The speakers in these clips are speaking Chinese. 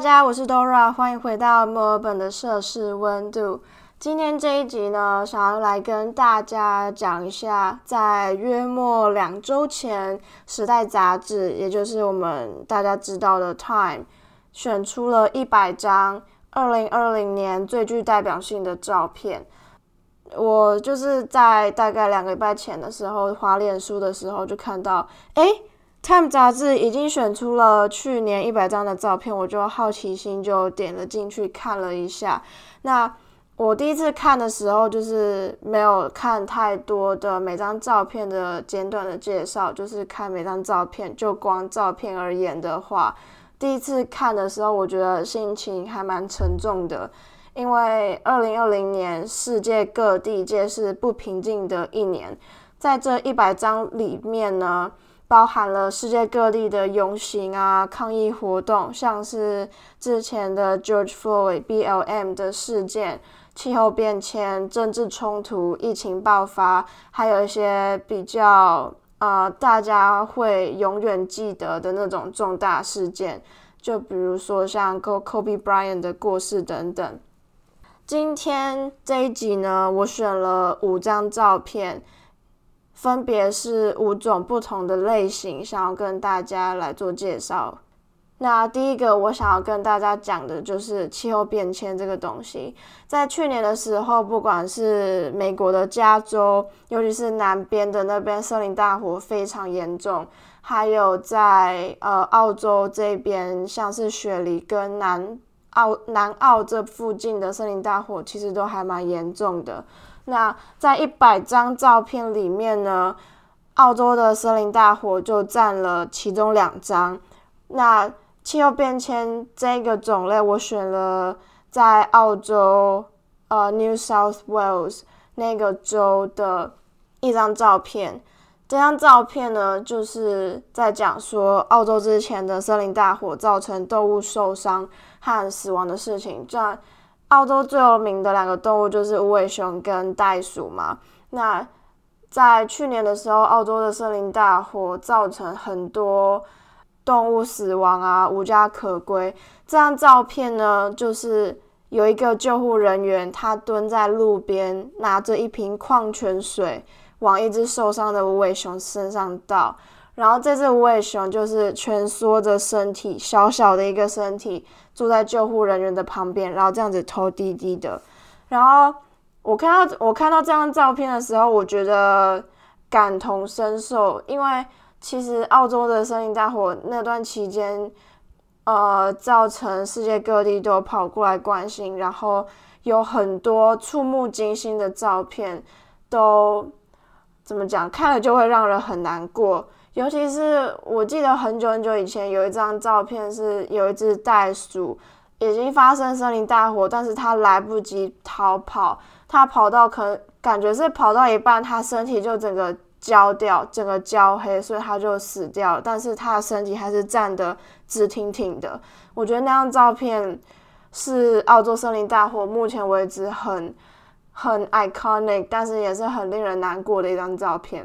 大家，我是 Dora，欢迎回到墨尔本的摄氏温度。今天这一集呢，想要来跟大家讲一下，在约莫两周前，《时代》杂志，也就是我们大家知道的《Time》，选出了一百张二零二零年最具代表性的照片。我就是在大概两个礼拜前的时候，滑脸书的时候就看到，哎。《Time》杂志已经选出了去年一百张的照片，我就好奇心就点了进去看了一下。那我第一次看的时候，就是没有看太多的每张照片的简短的介绍，就是看每张照片。就光照片而言的话，第一次看的时候，我觉得心情还蛮沉重的，因为二零二零年世界各地皆是不平静的一年，在这一百张里面呢。包含了世界各地的游行啊、抗议活动，像是之前的 George Floyd BLM 的事件、气候变迁、政治冲突、疫情爆发，还有一些比较呃大家会永远记得的那种重大事件，就比如说像 Kobe Bryant 的过世等等。今天这一集呢，我选了五张照片。分别是五种不同的类型，想要跟大家来做介绍。那第一个，我想要跟大家讲的就是气候变迁这个东西。在去年的时候，不管是美国的加州，尤其是南边的那边森林大火非常严重，还有在呃澳洲这边，像是雪梨跟南澳南澳这附近的森林大火，其实都还蛮严重的。那在一百张照片里面呢，澳洲的森林大火就占了其中两张。那气候变迁这个种类，我选了在澳洲呃 New South Wales 那个州的一张照片。这张照片呢，就是在讲说澳洲之前的森林大火造成动物受伤和死亡的事情。这样。澳洲最有名的两个动物就是无尾熊跟袋鼠嘛。那在去年的时候，澳洲的森林大火造成很多动物死亡啊，无家可归。这张照片呢，就是有一个救护人员，他蹲在路边，拿着一瓶矿泉水往一只受伤的无尾熊身上倒。然后这只无尾熊就是蜷缩着身体，小小的一个身体，坐在救护人员的旁边，然后这样子头低低的。然后我看到我看到这张照片的时候，我觉得感同身受，因为其实澳洲的森林大火那段期间，呃，造成世界各地都跑过来关心，然后有很多触目惊心的照片，都怎么讲，看了就会让人很难过。尤其是我记得很久很久以前有一张照片，是有一只袋鼠已经发生森林大火，但是它来不及逃跑，它跑到可感觉是跑到一半，它身体就整个焦掉，整个焦黑，所以它就死掉了。但是它的身体还是站得直挺挺的。我觉得那张照片是澳洲森林大火目前为止很很 iconic，但是也是很令人难过的一张照片。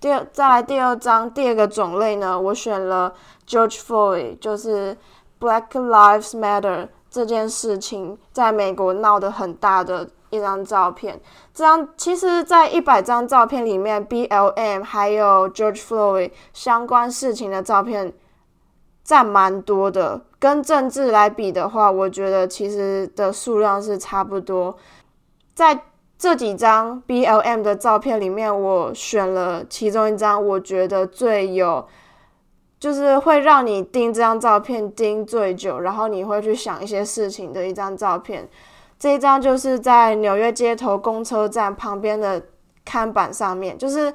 第二，再来第二张，第二个种类呢，我选了 George Floyd，就是 Black Lives Matter 这件事情在美国闹得很大的一张照片。这张其实，在一百张照片里面，BLM 还有 George Floyd 相关事情的照片占蛮多的。跟政治来比的话，我觉得其实的数量是差不多。在这几张 B L M 的照片里面，我选了其中一张，我觉得最有，就是会让你盯这张照片盯最久，然后你会去想一些事情的一张照片。这一张就是在纽约街头公车站旁边的看板上面，就是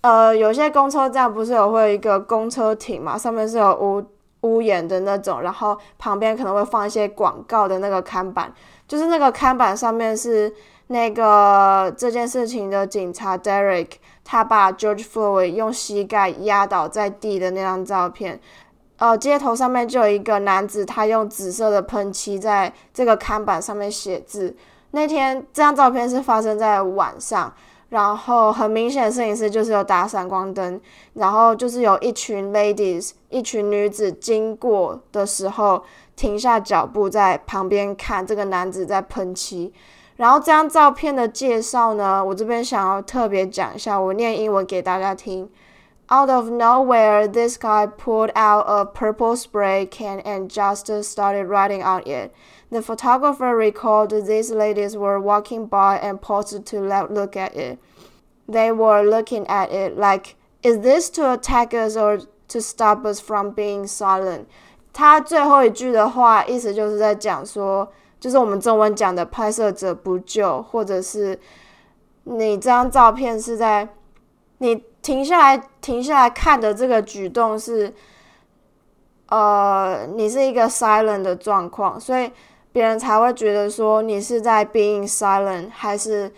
呃，有些公车站不是有会有一个公车亭嘛，上面是有屋屋檐的那种，然后旁边可能会放一些广告的那个看板，就是那个看板上面是。那个这件事情的警察 Derek，他把 George Floyd 用膝盖压倒在地的那张照片，呃，街头上面就有一个男子，他用紫色的喷漆在这个看板上面写字。那天这张照片是发生在晚上，然后很明显，摄影师就是有打闪光灯，然后就是有一群 ladies，一群女子经过的时候停下脚步，在旁边看这个男子在喷漆。然后这张照片的介绍呢，我这边想要特别讲一下，我念英文给大家听。Out of nowhere, this guy pulled out a purple spray can and just started writing on it. The photographer recalled these ladies were walking by and paused to look at it. They were looking at it like, is this to attack us or to stop us from being silent? 他最后一句的话，意思就是在讲说， 就是我们中文讲的拍摄者不救，或者是你这张照片是在你停下来停下来看的这个举动是，呃，你是一个 silent 的状况，所以别人才会觉得说你是在 being silent，还是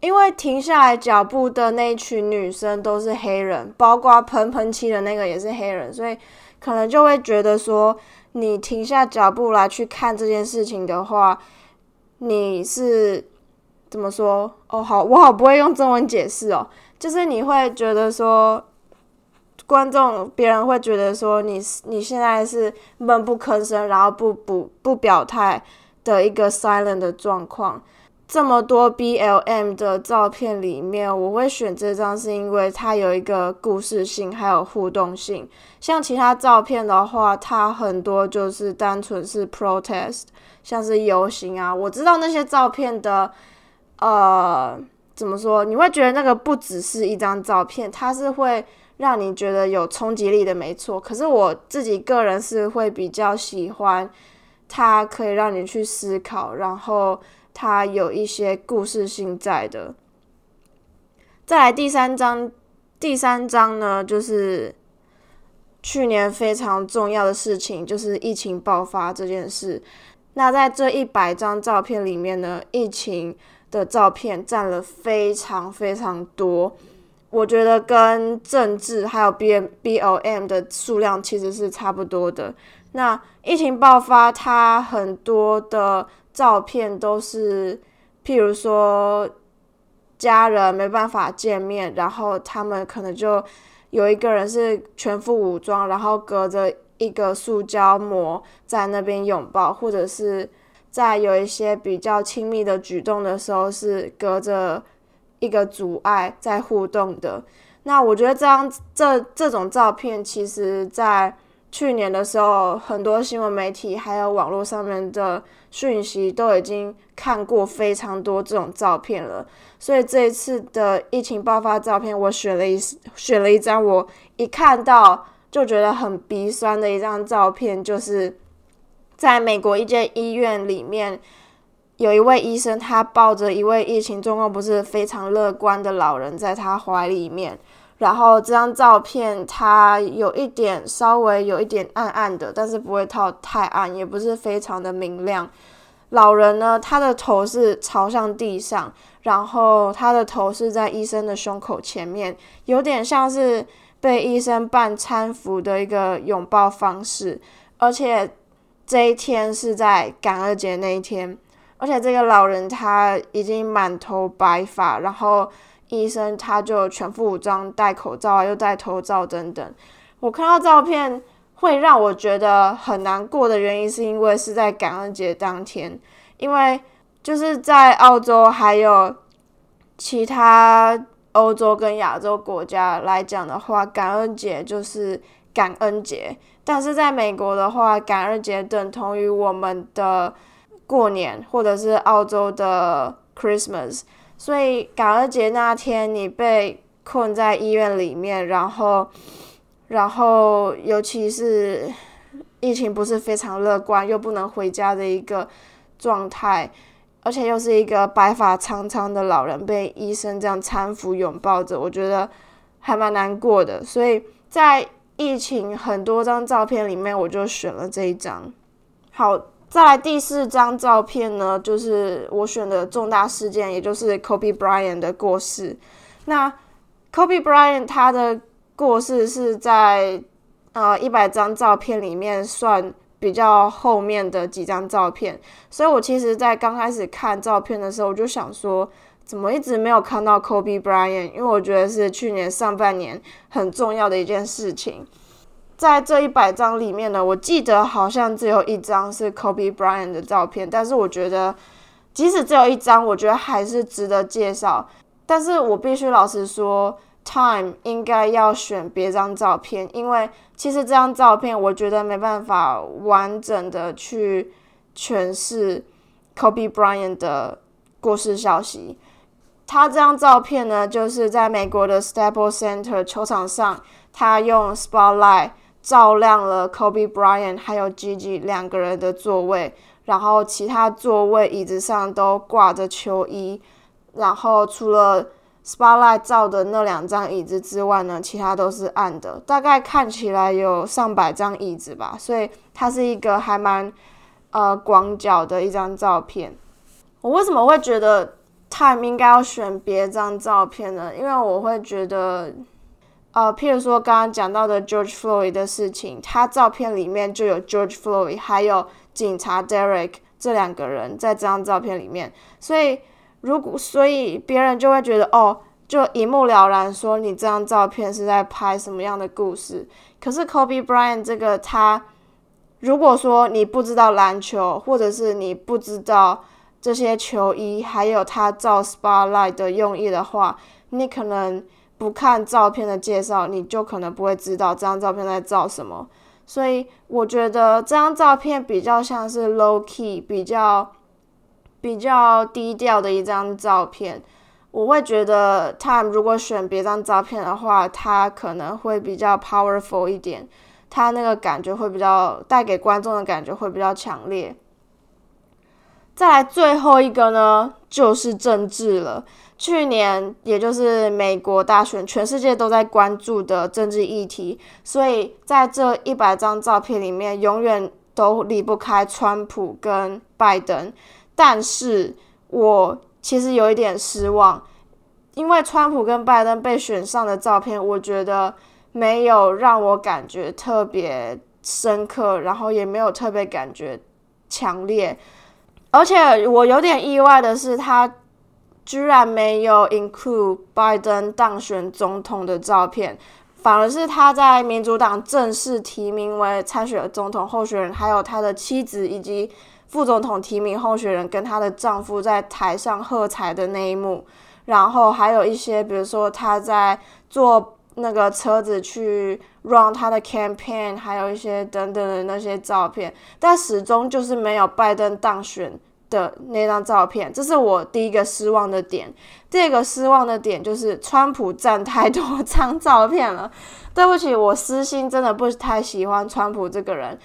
因为停下来脚步的那一群女生都是黑人，包括喷喷漆的那个也是黑人，所以可能就会觉得说你停下脚步来去看这件事情的话，你是怎么说？哦，好，我好不会用中文解释哦，就是你会觉得说。观众，别人会觉得说你你现在是闷不吭声，然后不不不表态的一个 silent 的状况。这么多 BLM 的照片里面，我会选这张是因为它有一个故事性，还有互动性。像其他照片的话，它很多就是单纯是 protest，像是游行啊。我知道那些照片的，呃，怎么说？你会觉得那个不只是一张照片，它是会。让你觉得有冲击力的，没错。可是我自己个人是会比较喜欢它，可以让你去思考，然后它有一些故事性在的。再来第三章，第三章呢，就是去年非常重要的事情，就是疫情爆发这件事。那在这一百张照片里面呢，疫情的照片占了非常非常多。我觉得跟政治还有 B B O M 的数量其实是差不多的。那疫情爆发，它很多的照片都是，譬如说家人没办法见面，然后他们可能就有一个人是全副武装，然后隔着一个塑胶膜在那边拥抱，或者是在有一些比较亲密的举动的时候是隔着。一个阻碍在互动的，那我觉得这张这这种照片，其实在去年的时候，很多新闻媒体还有网络上面的讯息都已经看过非常多这种照片了。所以这一次的疫情爆发照片，我选了一选了一张，我一看到就觉得很鼻酸的一张照片，就是在美国一间医院里面。有一位医生，他抱着一位疫情状况不是非常乐观的老人在他怀里面，然后这张照片它有一点稍微有一点暗暗的，但是不会套太暗，也不是非常的明亮。老人呢，他的头是朝向地上，然后他的头是在医生的胸口前面，有点像是被医生半搀扶的一个拥抱方式，而且这一天是在感恩节那一天。而且这个老人他已经满头白发，然后医生他就全副武装，戴口罩啊，又戴头罩等等。我看到照片会让我觉得很难过的原因，是因为是在感恩节当天，因为就是在澳洲还有其他欧洲跟亚洲国家来讲的话，感恩节就是感恩节，但是在美国的话，感恩节等同于我们的。过年或者是澳洲的 Christmas，所以感恩节那天你被困在医院里面，然后，然后尤其是疫情不是非常乐观，又不能回家的一个状态，而且又是一个白发苍苍的老人被医生这样搀扶拥抱着，我觉得还蛮难过的。所以在疫情很多张照片里面，我就选了这一张。好。再来第四张照片呢，就是我选的重大事件，也就是 Kobe Bryant 的过世。那 Kobe Bryant 他的过世是在呃一百张照片里面算比较后面的几张照片，所以我其实在刚开始看照片的时候，我就想说，怎么一直没有看到 Kobe Bryant？因为我觉得是去年上半年很重要的一件事情。在这一百张里面呢，我记得好像只有一张是 Kobe Bryant 的照片，但是我觉得即使只有一张，我觉得还是值得介绍。但是我必须老实说，Time 应该要选别张照片，因为其实这张照片我觉得没办法完整的去诠释 Kobe Bryant 的过世消息。他这张照片呢，就是在美国的 Staples Center 球场上，他用 spotlight 照亮了 Kobe Bryant 还有 Gigi 两个人的座位，然后其他座位椅子上都挂着球衣，然后除了 spotlight 照的那两张椅子之外呢，其他都是暗的，大概看起来有上百张椅子吧，所以它是一个还蛮呃广角的一张照片。我为什么会觉得？Time 应该要选别张照片呢，因为我会觉得，呃，譬如说刚刚讲到的 George Floyd 的事情，他照片里面就有 George Floyd，还有警察 Derek 这两个人在这张照片里面，所以如果所以别人就会觉得哦，就一目了然说你这张照片是在拍什么样的故事。可是 Kobe Bryant 这个他，如果说你不知道篮球，或者是你不知道。这些球衣还有他照 spotlight 的用意的话，你可能不看照片的介绍，你就可能不会知道这张照片在照什么。所以我觉得这张照片比较像是 low key，比较比较低调的一张照片。我会觉得 Time 如果选别张照片的话，他可能会比较 powerful 一点，他那个感觉会比较带给观众的感觉会比较强烈。再来最后一个呢，就是政治了。去年也就是美国大选，全世界都在关注的政治议题，所以在这一百张照片里面，永远都离不开川普跟拜登。但是我其实有一点失望，因为川普跟拜登被选上的照片，我觉得没有让我感觉特别深刻，然后也没有特别感觉强烈。而且我有点意外的是，他居然没有 include 拜登当选总统的照片，反而是他在民主党正式提名为参选总统候选人，还有他的妻子以及副总统提名候选人跟他的丈夫在台上喝彩的那一幕，然后还有一些，比如说他在坐那个车子去 run 他的 campaign，还有一些等等的那些照片，但始终就是没有拜登当选的那张照片，这是我第一个失望的点。第二个失望的点就是川普占太多张照片了。对不起，我私心真的不太喜欢川普这个人。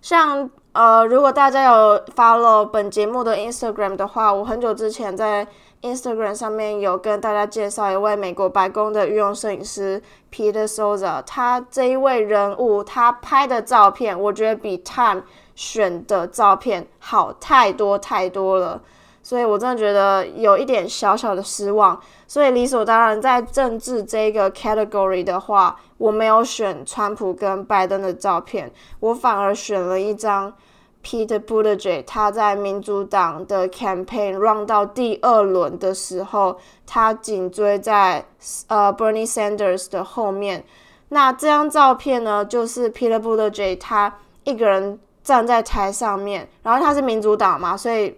像呃，如果大家有 follow 本节目的 Instagram 的话，我很久之前在。Instagram 上面有跟大家介绍一位美国白宫的御用摄影师 Peter Souza，他这一位人物，他拍的照片，我觉得比 Time 选的照片好太多太多了，所以我真的觉得有一点小小的失望。所以理所当然，在政治这个 category 的话，我没有选川普跟拜登的照片，我反而选了一张。Peter Buttigieg 他在民主党的 campaign run 到第二轮的时候，他紧追在呃 Bernie Sanders 的后面。那这张照片呢，就是 Peter Buttigieg 他一个人站在台上面，然后他是民主党嘛，所以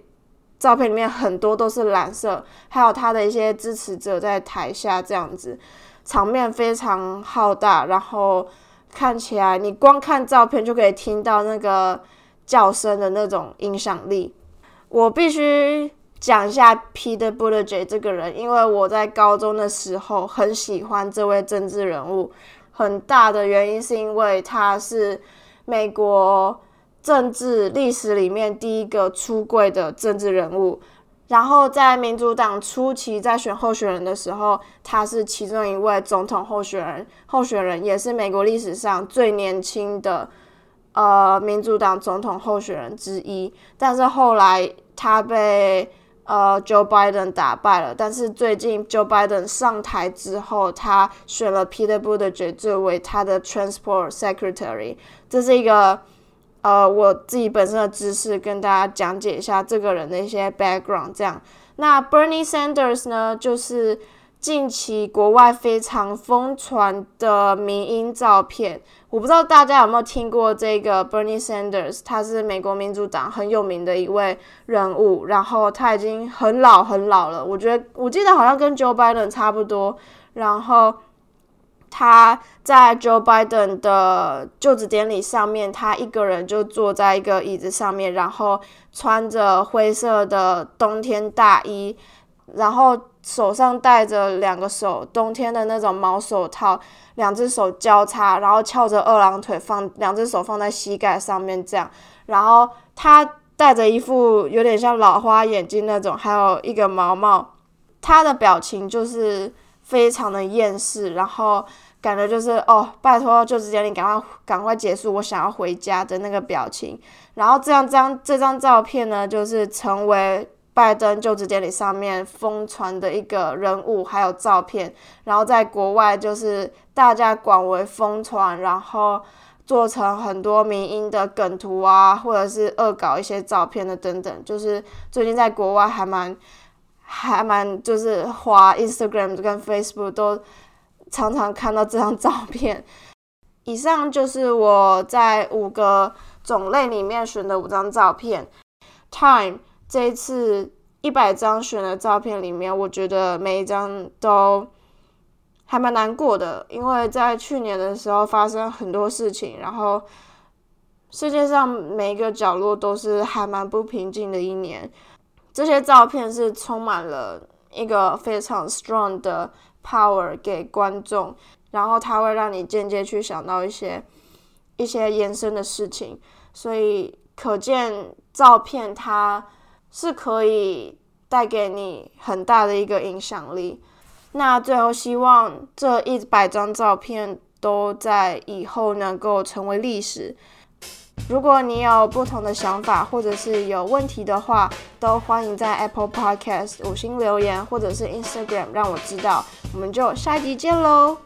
照片里面很多都是蓝色，还有他的一些支持者在台下这样子，场面非常浩大，然后看起来你光看照片就可以听到那个。叫声的那种影响力，我必须讲一下 Peter Buttigieg 这个人，因为我在高中的时候很喜欢这位政治人物。很大的原因是因为他是美国政治历史里面第一个出柜的政治人物。然后在民主党初期在选候选人的时候，他是其中一位总统候选人，候选人也是美国历史上最年轻的。呃，民主党总统候选人之一，但是后来他被呃 Joe Biden 打败了。但是最近 Joe Biden 上台之后，他选了 Peter Buttigieg 作为他的 Transport Secretary。这是一个呃我自己本身的知识，跟大家讲解一下这个人的一些 background。这样，那 Bernie Sanders 呢，就是近期国外非常疯传的民音照片。我不知道大家有没有听过这个 Bernie Sanders，他是美国民主党很有名的一位人物，然后他已经很老很老了。我觉得我记得好像跟 Joe Biden 差不多，然后。他在 Joe Biden 的就职典礼上面，他一个人就坐在一个椅子上面，然后穿着灰色的冬天大衣，然后手上戴着两个手冬天的那种毛手套，两只手交叉，然后翘着二郎腿，放两只手放在膝盖上面这样，然后他戴着一副有点像老花眼镜那种，还有一个毛毛，他的表情就是。非常的厌世，然后感觉就是哦，拜托就职典礼赶快赶快结束，我想要回家的那个表情。然后这样这样这张照片呢，就是成为拜登就职典礼上面疯传的一个人物，还有照片。然后在国外就是大家广为疯传，然后做成很多民音的梗图啊，或者是恶搞一些照片的等等。就是最近在国外还蛮。还蛮就是花 Instagram 跟 Facebook 都常常看到这张照片。以上就是我在五个种类里面选的五张照片。Time 这一次一百张选的照片里面，我觉得每一张都还蛮难过的，因为在去年的时候发生很多事情，然后世界上每一个角落都是还蛮不平静的一年。这些照片是充满了一个非常 strong 的 power 给观众，然后它会让你间接去想到一些一些延伸的事情，所以可见照片它是可以带给你很大的一个影响力。那最后希望这一百张照片都在以后能够成为历史。如果你有不同的想法，或者是有问题的话，都欢迎在 Apple Podcast 五星留言，或者是 Instagram 让我知道。我们就下一集见喽！